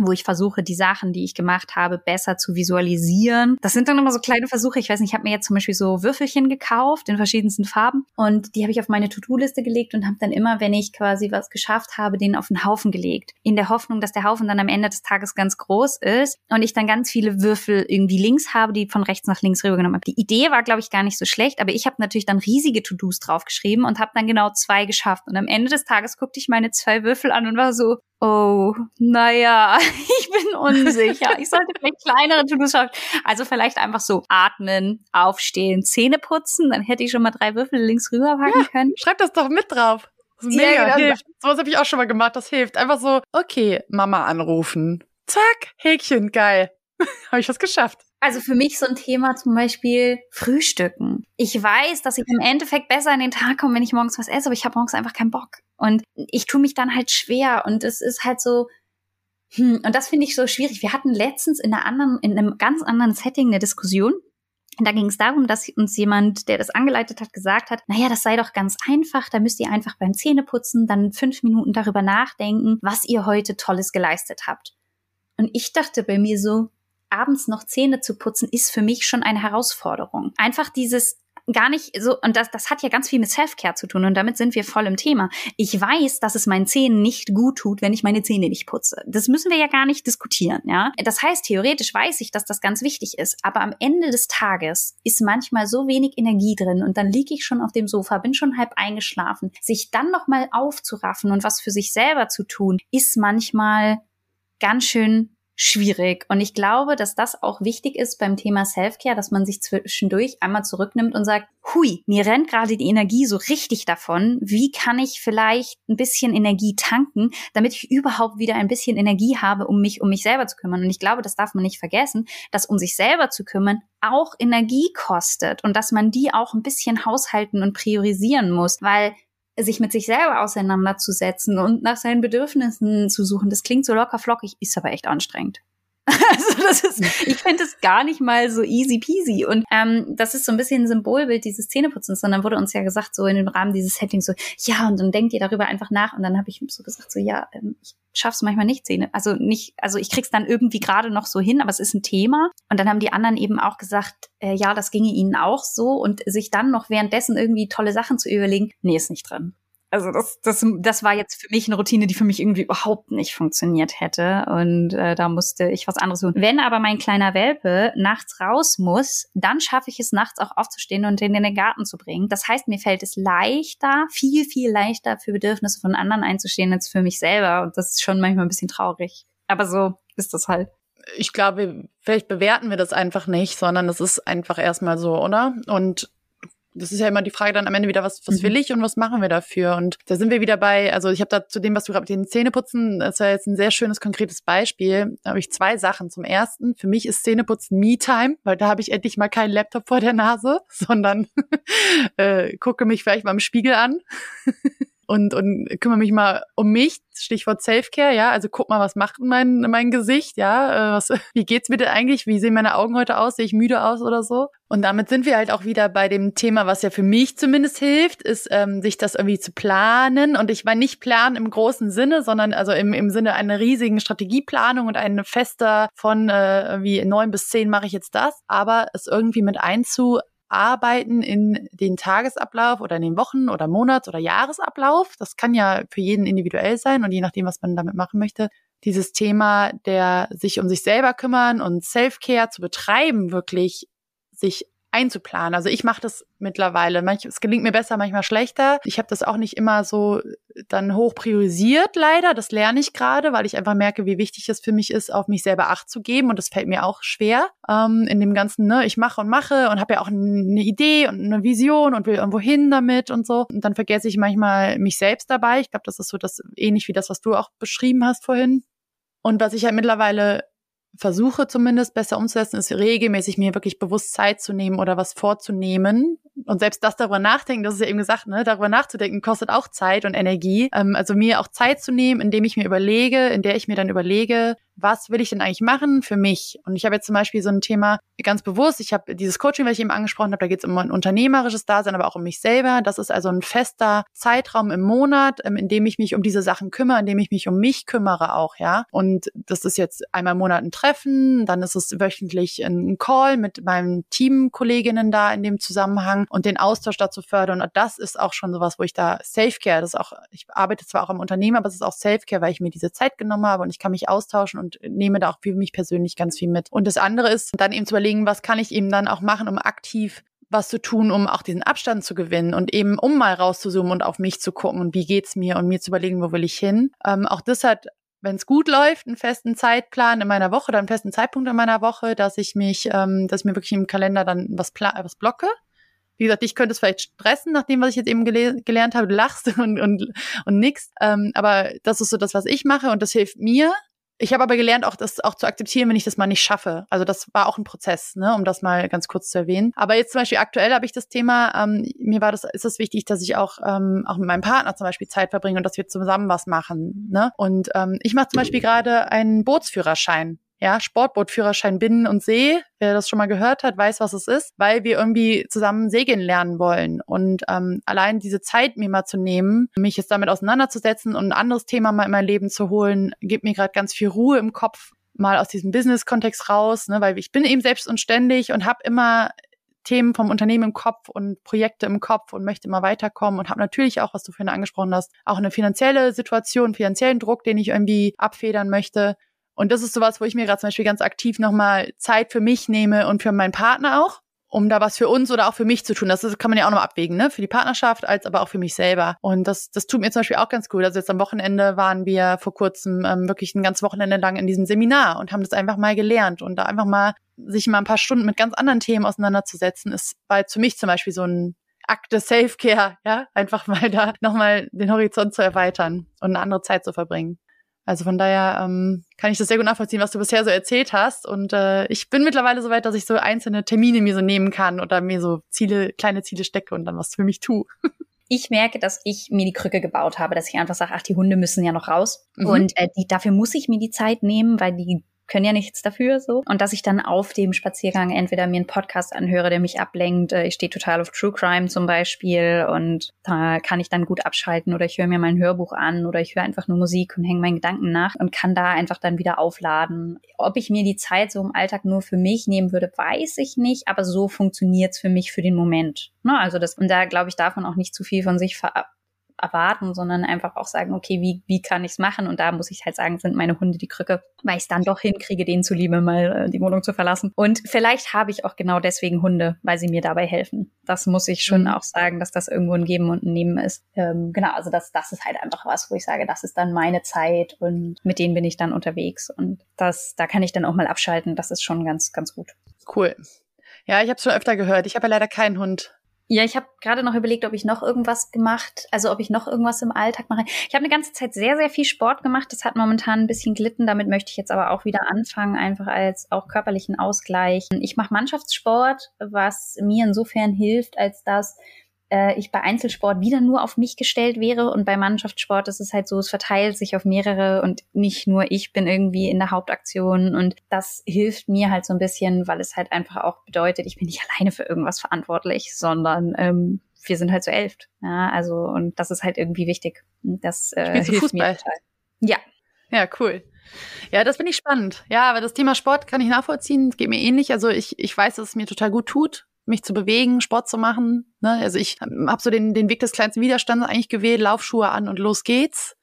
wo ich versuche, die Sachen, die ich gemacht habe, besser zu visualisieren. Das sind dann immer so kleine Versuche. Ich weiß nicht, ich habe mir jetzt zum Beispiel so Würfelchen gekauft in verschiedensten Farben und die habe ich auf meine To-Do-Liste gelegt und habe dann immer, wenn ich quasi was geschafft habe, den auf den Haufen gelegt. In der Hoffnung, dass der Haufen dann am Ende des Tages ganz groß ist und ich dann ganz viele Würfel irgendwie links habe, die von rechts nach links rübergenommen habe. Die Idee war, glaube ich, gar nicht so schlecht, aber ich habe natürlich dann riesige To-Dos draufgeschrieben und habe dann genau zwei geschafft. Und am Ende des Tages guckte ich meine zwei Würfel an und war so, Oh, naja, ich bin unsicher. Ich sollte vielleicht kleinere To-Dos schaffen. Also vielleicht einfach so atmen, aufstehen, Zähne putzen, dann hätte ich schon mal drei Würfel links rüber packen ja, können. Schreib das doch mit drauf. Das mega, ja, genau. hilft. So was habe ich auch schon mal gemacht, das hilft. Einfach so, okay, Mama anrufen. Zack, Häkchen, geil. habe ich was geschafft. Also für mich so ein Thema zum Beispiel Frühstücken. Ich weiß, dass ich im Endeffekt besser in den Tag komme, wenn ich morgens was esse, aber ich habe morgens einfach keinen Bock. Und ich tue mich dann halt schwer und es ist halt so, hm, und das finde ich so schwierig. Wir hatten letztens in einer anderen, in einem ganz anderen Setting eine Diskussion. Und da ging es darum, dass uns jemand, der das angeleitet hat, gesagt hat, naja, das sei doch ganz einfach, da müsst ihr einfach beim Zähneputzen dann fünf Minuten darüber nachdenken, was ihr heute Tolles geleistet habt. Und ich dachte bei mir so, abends noch Zähne zu putzen, ist für mich schon eine Herausforderung. Einfach dieses gar nicht so, und das, das hat ja ganz viel mit Self-Care zu tun und damit sind wir voll im Thema. Ich weiß, dass es meinen Zähnen nicht gut tut, wenn ich meine Zähne nicht putze. Das müssen wir ja gar nicht diskutieren, ja. Das heißt, theoretisch weiß ich, dass das ganz wichtig ist, aber am Ende des Tages ist manchmal so wenig Energie drin und dann liege ich schon auf dem Sofa, bin schon halb eingeschlafen. Sich dann nochmal aufzuraffen und was für sich selber zu tun, ist manchmal ganz schön schwierig. Und ich glaube, dass das auch wichtig ist beim Thema Selfcare, dass man sich zwischendurch einmal zurücknimmt und sagt, hui, mir rennt gerade die Energie so richtig davon. Wie kann ich vielleicht ein bisschen Energie tanken, damit ich überhaupt wieder ein bisschen Energie habe, um mich um mich selber zu kümmern? Und ich glaube, das darf man nicht vergessen, dass um sich selber zu kümmern auch Energie kostet und dass man die auch ein bisschen haushalten und priorisieren muss, weil sich mit sich selber auseinanderzusetzen und nach seinen Bedürfnissen zu suchen. Das klingt so locker flockig, ist aber echt anstrengend. Also das ist, ich finde es gar nicht mal so easy peasy. Und ähm, das ist so ein bisschen ein Symbolbild dieses Zähneputzens. Und dann wurde uns ja gesagt, so in dem Rahmen dieses Settings, so, ja, und dann denkt ihr darüber einfach nach. Und dann habe ich so gesagt, so, ja, ähm, ich schaff's manchmal nicht Zähne. Also nicht, also ich krieg's dann irgendwie gerade noch so hin, aber es ist ein Thema. Und dann haben die anderen eben auch gesagt, äh, ja, das ginge ihnen auch so. Und sich dann noch währenddessen irgendwie tolle Sachen zu überlegen, nee, ist nicht drin. Also das, das, das war jetzt für mich eine Routine, die für mich irgendwie überhaupt nicht funktioniert hätte. Und äh, da musste ich was anderes tun. Wenn aber mein kleiner Welpe nachts raus muss, dann schaffe ich es nachts auch aufzustehen und ihn in den Garten zu bringen. Das heißt, mir fällt es leichter, viel, viel leichter für Bedürfnisse von anderen einzustehen als für mich selber. Und das ist schon manchmal ein bisschen traurig. Aber so ist das halt ich glaube, vielleicht bewerten wir das einfach nicht, sondern es ist einfach erstmal so, oder? Und das ist ja immer die Frage dann am Ende wieder, was, was will mhm. ich und was machen wir dafür? Und da sind wir wieder bei, also ich habe da zu dem, was du gerade mit den Zähneputzen, das ist ja jetzt ein sehr schönes, konkretes Beispiel. Da habe ich zwei Sachen. Zum ersten, für mich ist Zähneputzen Me-Time, weil da habe ich endlich mal keinen Laptop vor der Nase, sondern äh, gucke mich vielleicht mal im Spiegel an. und, und kümmere mich mal um mich, Stichwort Selfcare, ja, also guck mal, was macht mein, mein Gesicht, ja, äh, was, wie geht's mir denn eigentlich, wie sehen meine Augen heute aus, sehe ich müde aus oder so? Und damit sind wir halt auch wieder bei dem Thema, was ja für mich zumindest hilft, ist, ähm, sich das irgendwie zu planen. Und ich meine nicht planen im großen Sinne, sondern also im, im Sinne einer riesigen Strategieplanung und eine fester von äh, wie neun bis zehn mache ich jetzt das, aber es irgendwie mit einzu arbeiten in den Tagesablauf oder in den Wochen- oder Monats- oder Jahresablauf. Das kann ja für jeden individuell sein und je nachdem, was man damit machen möchte. Dieses Thema der sich um sich selber kümmern und Self-Care zu betreiben, wirklich sich einzuplanen. Also ich mache das mittlerweile. Manch, es gelingt mir besser, manchmal schlechter. Ich habe das auch nicht immer so dann hoch priorisiert, leider. Das lerne ich gerade, weil ich einfach merke, wie wichtig es für mich ist, auf mich selber Acht zu geben. Und das fällt mir auch schwer ähm, in dem ganzen, ne, ich mache und mache und habe ja auch eine Idee und eine Vision und will irgendwo hin damit und so. Und dann vergesse ich manchmal mich selbst dabei. Ich glaube, das ist so das ähnlich wie das, was du auch beschrieben hast vorhin. Und was ich halt mittlerweile versuche zumindest besser umzusetzen, ist regelmäßig mir wirklich bewusst Zeit zu nehmen oder was vorzunehmen. Und selbst das darüber nachdenken, das ist ja eben gesagt, ne, darüber nachzudenken, kostet auch Zeit und Energie. Ähm, also mir auch Zeit zu nehmen, indem ich mir überlege, in der ich mir dann überlege, was will ich denn eigentlich machen für mich? Und ich habe jetzt zum Beispiel so ein Thema ganz bewusst, ich habe dieses Coaching, was ich eben angesprochen habe, da geht es um ein unternehmerisches Dasein, aber auch um mich selber. Das ist also ein fester Zeitraum im Monat, ähm, in dem ich mich um diese Sachen kümmere, in dem ich mich um mich kümmere auch, ja. Und das ist jetzt einmal im Monat ein Treffen, dann ist es wöchentlich ein Call mit meinen Teamkolleginnen da in dem Zusammenhang und den Austausch dazu fördern. Und das ist auch schon sowas, wo ich da Selfcare, das ist auch, ich arbeite zwar auch am Unternehmen, aber es ist auch Selfcare, weil ich mir diese Zeit genommen habe und ich kann mich austauschen und nehme da auch für mich persönlich ganz viel mit. Und das andere ist dann eben zu überlegen, was kann ich eben dann auch machen, um aktiv was zu tun, um auch diesen Abstand zu gewinnen und eben um mal rauszuzoomen und auf mich zu gucken und wie geht's mir und mir zu überlegen, wo will ich hin. Ähm, auch das hat wenn es gut läuft, einen festen Zeitplan in meiner Woche oder einen festen Zeitpunkt in meiner Woche, dass ich mich, ähm, dass ich mir wirklich im Kalender dann was, was blocke. Wie gesagt, ich könnte es vielleicht stressen, nach dem, was ich jetzt eben gele gelernt habe. Du lachst und, und, und nix. Ähm, aber das ist so das, was ich mache und das hilft mir, ich habe aber gelernt, auch das auch zu akzeptieren, wenn ich das mal nicht schaffe. Also das war auch ein Prozess, ne, um das mal ganz kurz zu erwähnen. Aber jetzt zum Beispiel aktuell habe ich das Thema, ähm, mir war das, ist es wichtig, dass ich auch, ähm, auch mit meinem Partner zum Beispiel Zeit verbringe und dass wir zusammen was machen. Ne? Und ähm, ich mache zum Beispiel gerade einen Bootsführerschein ja, Sportbootführerschein Binnen und See. Wer das schon mal gehört hat, weiß, was es ist, weil wir irgendwie zusammen segeln lernen wollen. Und ähm, allein diese Zeit mir mal zu nehmen, mich jetzt damit auseinanderzusetzen und ein anderes Thema mal in mein Leben zu holen, gibt mir gerade ganz viel Ruhe im Kopf, mal aus diesem Business-Kontext raus, ne, weil ich bin eben selbst und ständig und habe immer Themen vom Unternehmen im Kopf und Projekte im Kopf und möchte immer weiterkommen und habe natürlich auch, was du vorhin angesprochen hast, auch eine finanzielle Situation, finanziellen Druck, den ich irgendwie abfedern möchte. Und das ist sowas, wo ich mir gerade zum Beispiel ganz aktiv nochmal Zeit für mich nehme und für meinen Partner auch, um da was für uns oder auch für mich zu tun. Das kann man ja auch nochmal abwägen, ne? Für die Partnerschaft als aber auch für mich selber. Und das, das tut mir zum Beispiel auch ganz gut. Also jetzt am Wochenende waren wir vor kurzem ähm, wirklich ein ganzes Wochenende lang in diesem Seminar und haben das einfach mal gelernt und da einfach mal sich mal ein paar Stunden mit ganz anderen Themen auseinanderzusetzen, ist bei für mich zum Beispiel so ein Akt des Self-Care, ja, einfach mal da nochmal den Horizont zu erweitern und eine andere Zeit zu verbringen. Also von daher ähm, kann ich das sehr gut nachvollziehen, was du bisher so erzählt hast. Und äh, ich bin mittlerweile so weit, dass ich so einzelne Termine mir so nehmen kann oder mir so Ziele, kleine Ziele stecke und dann was für mich tue. Ich merke, dass ich mir die Krücke gebaut habe, dass ich einfach sage, ach, die Hunde müssen ja noch raus. Mhm. Und äh, die, dafür muss ich mir die Zeit nehmen, weil die können ja nichts dafür so. Und dass ich dann auf dem Spaziergang entweder mir einen Podcast anhöre, der mich ablenkt. Äh, ich stehe total auf True Crime zum Beispiel und da kann ich dann gut abschalten oder ich höre mir mal ein Hörbuch an oder ich höre einfach nur Musik und hänge meinen Gedanken nach und kann da einfach dann wieder aufladen. Ob ich mir die Zeit so im Alltag nur für mich nehmen würde, weiß ich nicht, aber so funktioniert's für mich für den Moment. Ne? Also das, und da glaube ich, darf man auch nicht zu viel von sich ver erwarten, sondern einfach auch sagen, okay, wie, wie kann ich es machen? Und da muss ich halt sagen, sind meine Hunde die Krücke, weil ich es dann doch hinkriege, denen zuliebe mal äh, die Wohnung zu verlassen. Und vielleicht habe ich auch genau deswegen Hunde, weil sie mir dabei helfen. Das muss ich schon mhm. auch sagen, dass das irgendwo ein Geben und ein Nehmen ist. Ähm, genau, also das, das ist halt einfach was, wo ich sage, das ist dann meine Zeit und mit denen bin ich dann unterwegs. Und das, da kann ich dann auch mal abschalten. Das ist schon ganz, ganz gut. Cool. Ja, ich habe schon öfter gehört. Ich habe ja leider keinen Hund. Ja, ich habe gerade noch überlegt, ob ich noch irgendwas gemacht, also ob ich noch irgendwas im Alltag mache. Ich habe eine ganze Zeit sehr, sehr viel Sport gemacht. Das hat momentan ein bisschen glitten. Damit möchte ich jetzt aber auch wieder anfangen, einfach als auch körperlichen Ausgleich. Ich mache Mannschaftssport, was mir insofern hilft, als dass äh, ich bei Einzelsport wieder nur auf mich gestellt wäre und bei Mannschaftssport ist es halt so, es verteilt sich auf mehrere und nicht nur ich bin irgendwie in der Hauptaktion und das hilft mir halt so ein bisschen, weil es halt einfach auch bedeutet, ich bin nicht alleine für irgendwas verantwortlich, sondern ähm, wir sind halt so elf. Ja, also und das ist halt irgendwie wichtig. Das äh, Spielst hilft Fußball? mir total. Ja. Ja, cool. Ja, das finde ich spannend. Ja, aber das Thema Sport kann ich nachvollziehen. Geht mir ähnlich. Also ich, ich weiß, dass es mir total gut tut mich zu bewegen, Sport zu machen. Ne? Also ich habe so den, den Weg des kleinsten Widerstands eigentlich gewählt, Laufschuhe an und los geht's.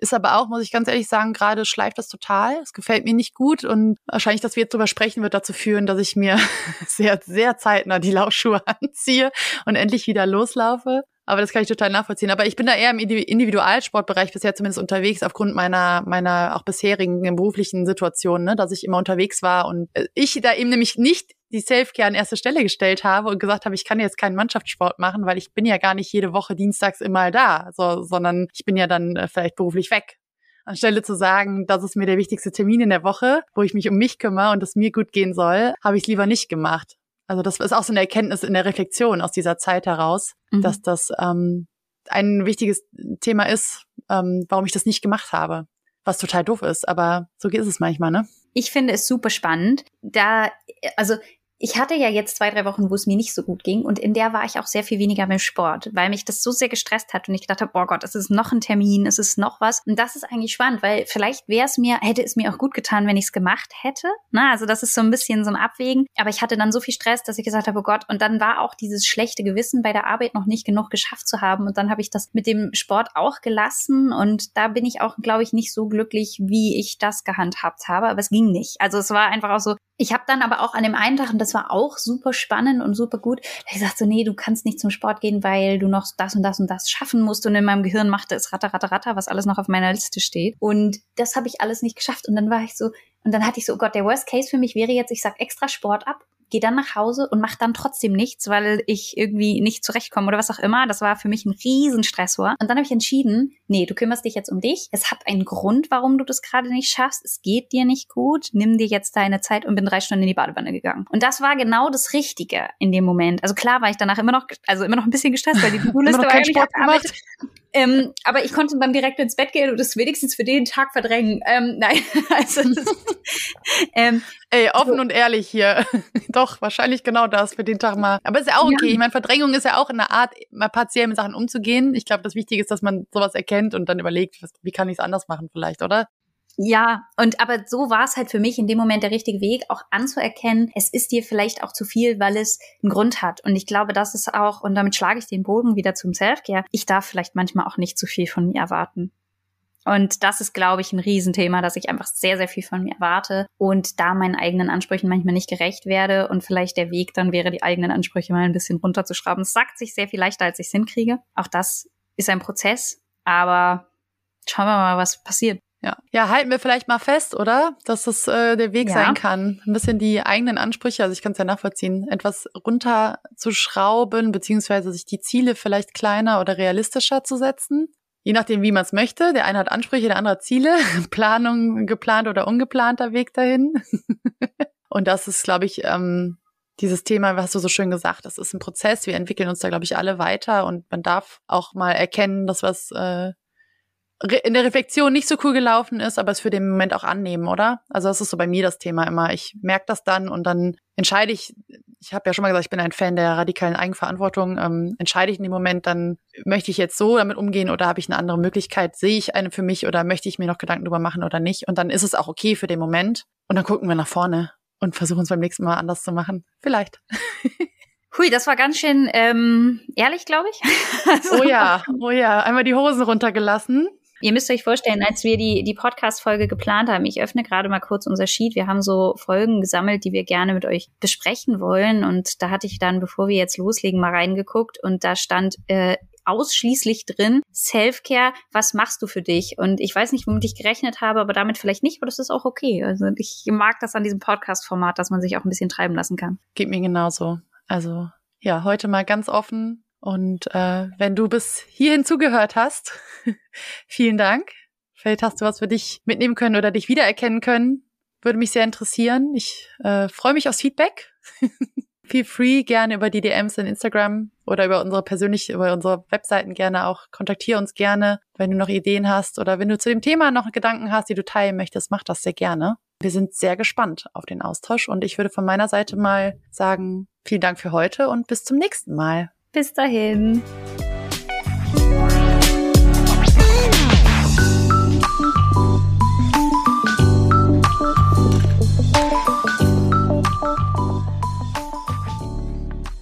Ist aber auch, muss ich ganz ehrlich sagen, gerade schleift das total. Es gefällt mir nicht gut und wahrscheinlich, dass wir jetzt drüber sprechen, wird dazu führen, dass ich mir sehr, sehr zeitnah die Laufschuhe anziehe und endlich wieder loslaufe. Aber das kann ich total nachvollziehen. Aber ich bin da eher im Individualsportbereich bisher zumindest unterwegs, aufgrund meiner, meiner auch bisherigen beruflichen Situation, ne, dass ich immer unterwegs war und äh, ich da eben nämlich nicht die Selfcare an erste Stelle gestellt habe und gesagt habe, ich kann jetzt keinen Mannschaftssport machen, weil ich bin ja gar nicht jede Woche dienstags immer da, so, sondern ich bin ja dann äh, vielleicht beruflich weg. Anstelle zu sagen, das ist mir der wichtigste Termin in der Woche, wo ich mich um mich kümmere und es mir gut gehen soll, habe ich es lieber nicht gemacht. Also das ist auch so eine Erkenntnis in der Reflexion aus dieser Zeit heraus, mhm. dass das ähm, ein wichtiges Thema ist, ähm, warum ich das nicht gemacht habe. Was total doof ist, aber so ist es manchmal, ne? Ich finde es super spannend. Da, also ich hatte ja jetzt zwei, drei Wochen, wo es mir nicht so gut ging und in der war ich auch sehr viel weniger beim Sport, weil mich das so sehr gestresst hat und ich gedacht habe, boah Gott, es ist noch ein Termin, es ist noch was und das ist eigentlich spannend, weil vielleicht wäre es mir, hätte es mir auch gut getan, wenn ich es gemacht hätte. Na, also das ist so ein bisschen so ein Abwägen, aber ich hatte dann so viel Stress, dass ich gesagt habe, oh Gott, und dann war auch dieses schlechte Gewissen bei der Arbeit noch nicht genug geschafft zu haben und dann habe ich das mit dem Sport auch gelassen und da bin ich auch, glaube ich, nicht so glücklich, wie ich das gehandhabt habe, aber es ging nicht. Also es war einfach auch so, ich habe dann aber auch an dem einen Tag, und das war auch super spannend und super gut, da ich sagte so, nee, du kannst nicht zum Sport gehen, weil du noch das und das und das schaffen musst. Und in meinem Gehirn machte es ratter, ratter, ratter, was alles noch auf meiner Liste steht. Und das habe ich alles nicht geschafft. Und dann war ich so, und dann hatte ich so, oh Gott, der Worst Case für mich wäre jetzt, ich sag extra Sport ab, gehe dann nach Hause und mache dann trotzdem nichts, weil ich irgendwie nicht zurechtkomme oder was auch immer. Das war für mich ein Riesenstressor. Und dann habe ich entschieden, nee, du kümmerst dich jetzt um dich. Es hat einen Grund, warum du das gerade nicht schaffst. Es geht dir nicht gut. Nimm dir jetzt deine Zeit und bin drei Stunden in die Badewanne gegangen. Und das war genau das Richtige in dem Moment. Also klar war ich danach immer noch, also immer noch ein bisschen gestresst, weil die To-Do-Liste war eigentlich abgearbeitet. Ähm, aber ich konnte beim direkt ins Bett gehen und das wenigstens für den Tag verdrängen. Ähm, nein, also ähm, Ey, offen so. und ehrlich hier. Doch, wahrscheinlich genau das für den Tag mal. Aber ist ja auch okay. Ja. Ich meine, Verdrängung ist ja auch eine Art, mal partiell mit Sachen umzugehen. Ich glaube, das Wichtige ist, dass man sowas erkennt und dann überlegt, was, wie kann ich es anders machen vielleicht, oder? Ja, und aber so war es halt für mich in dem Moment der richtige Weg, auch anzuerkennen, es ist dir vielleicht auch zu viel, weil es einen Grund hat. Und ich glaube, das ist auch, und damit schlage ich den Bogen wieder zum Selfcare, ich darf vielleicht manchmal auch nicht zu viel von mir erwarten. Und das ist, glaube ich, ein Riesenthema, dass ich einfach sehr, sehr viel von mir erwarte und da meinen eigenen Ansprüchen manchmal nicht gerecht werde und vielleicht der Weg dann wäre, die eigenen Ansprüche mal ein bisschen runterzuschrauben. Es sagt sich sehr viel leichter, als ich es hinkriege. Auch das ist ein Prozess, aber schauen wir mal, was passiert. Ja. ja, halten wir vielleicht mal fest, oder? Dass das äh, der Weg ja. sein kann. Ein bisschen die eigenen Ansprüche, also ich kann es ja nachvollziehen, etwas runterzuschrauben, beziehungsweise sich die Ziele vielleicht kleiner oder realistischer zu setzen. Je nachdem, wie man es möchte. Der eine hat Ansprüche, der andere hat Ziele. Planung, geplant oder ungeplanter Weg dahin. Und das ist, glaube ich, ähm, dieses Thema, was du so schön gesagt, das ist ein Prozess. Wir entwickeln uns da, glaube ich, alle weiter und man darf auch mal erkennen, dass was äh, in der Reflexion nicht so cool gelaufen ist, aber es für den Moment auch annehmen, oder? Also das ist so bei mir das Thema immer. Ich merke das dann und dann entscheide ich, ich habe ja schon mal gesagt, ich bin ein Fan der radikalen Eigenverantwortung, ähm, entscheide ich in dem Moment, dann möchte ich jetzt so damit umgehen oder habe ich eine andere Möglichkeit, sehe ich eine für mich oder möchte ich mir noch Gedanken drüber machen oder nicht? Und dann ist es auch okay für den Moment und dann gucken wir nach vorne und versuchen es beim nächsten Mal anders zu machen. Vielleicht. Hui, das war ganz schön ähm, ehrlich, glaube ich. also, oh ja, oh ja, einmal die Hosen runtergelassen. Ihr müsst euch vorstellen, als wir die, die Podcast-Folge geplant haben, ich öffne gerade mal kurz unser Sheet. Wir haben so Folgen gesammelt, die wir gerne mit euch besprechen wollen. Und da hatte ich dann, bevor wir jetzt loslegen, mal reingeguckt und da stand äh, ausschließlich drin, Self-Care, was machst du für dich? Und ich weiß nicht, womit ich gerechnet habe, aber damit vielleicht nicht, aber das ist auch okay. Also ich mag das an diesem Podcast-Format, dass man sich auch ein bisschen treiben lassen kann. Geht mir genauso. Also ja, heute mal ganz offen und äh, wenn du bis hierhin zugehört hast, vielen Dank. Vielleicht hast du was für dich mitnehmen können oder dich wiedererkennen können. Würde mich sehr interessieren. Ich äh, freue mich aufs Feedback. Feel free gerne über die DMs in Instagram oder über unsere persönlich, über unsere Webseiten gerne auch. Kontaktiere uns gerne, wenn du noch Ideen hast oder wenn du zu dem Thema noch Gedanken hast, die du teilen möchtest, mach das sehr gerne. Wir sind sehr gespannt auf den Austausch und ich würde von meiner Seite mal sagen, vielen Dank für heute und bis zum nächsten Mal. Bis dahin.